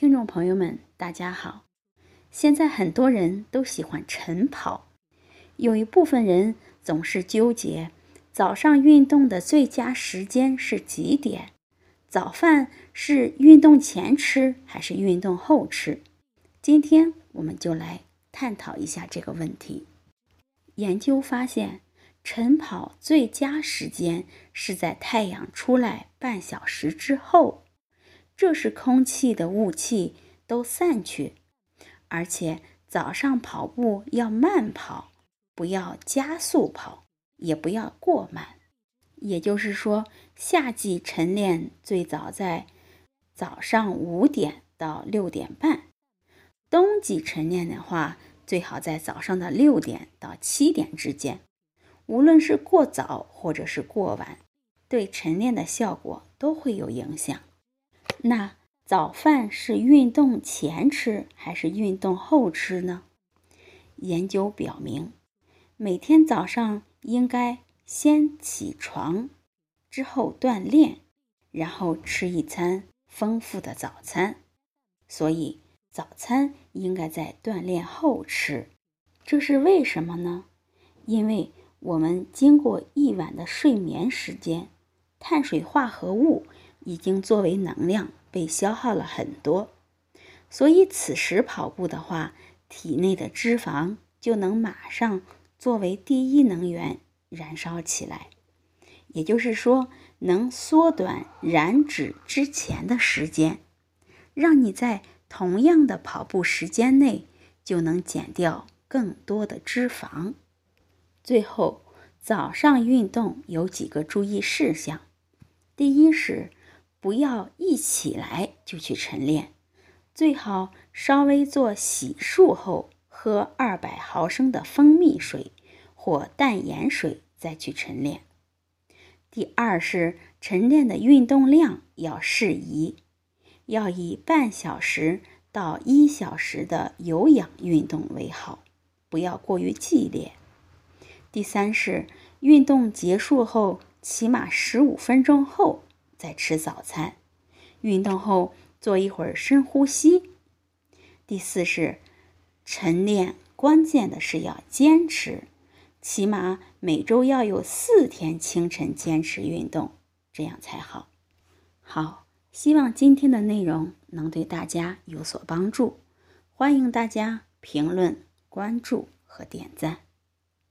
听众朋友们，大家好。现在很多人都喜欢晨跑，有一部分人总是纠结早上运动的最佳时间是几点？早饭是运动前吃还是运动后吃？今天我们就来探讨一下这个问题。研究发现，晨跑最佳时间是在太阳出来半小时之后。这时空气的雾气都散去，而且早上跑步要慢跑，不要加速跑，也不要过慢。也就是说，夏季晨练最早在早上五点到六点半，冬季晨练的话，最好在早上的六点到七点之间。无论是过早或者是过晚，对晨练的效果都会有影响。那早饭是运动前吃还是运动后吃呢？研究表明，每天早上应该先起床，之后锻炼，然后吃一餐丰富的早餐。所以早餐应该在锻炼后吃。这是为什么呢？因为我们经过一晚的睡眠时间，碳水化合物。已经作为能量被消耗了很多，所以此时跑步的话，体内的脂肪就能马上作为第一能源燃烧起来，也就是说，能缩短燃脂之前的时间，让你在同样的跑步时间内就能减掉更多的脂肪。最后，早上运动有几个注意事项，第一是。不要一起来就去晨练，最好稍微做洗漱后喝二百毫升的蜂蜜水或淡盐水再去晨练。第二是晨练的运动量要适宜，要以半小时到一小时的有氧运动为好，不要过于激烈。第三是运动结束后起码十五分钟后。再吃早餐，运动后做一会儿深呼吸。第四是晨练，关键的是要坚持，起码每周要有四天清晨坚持运动，这样才好。好，希望今天的内容能对大家有所帮助，欢迎大家评论、关注和点赞。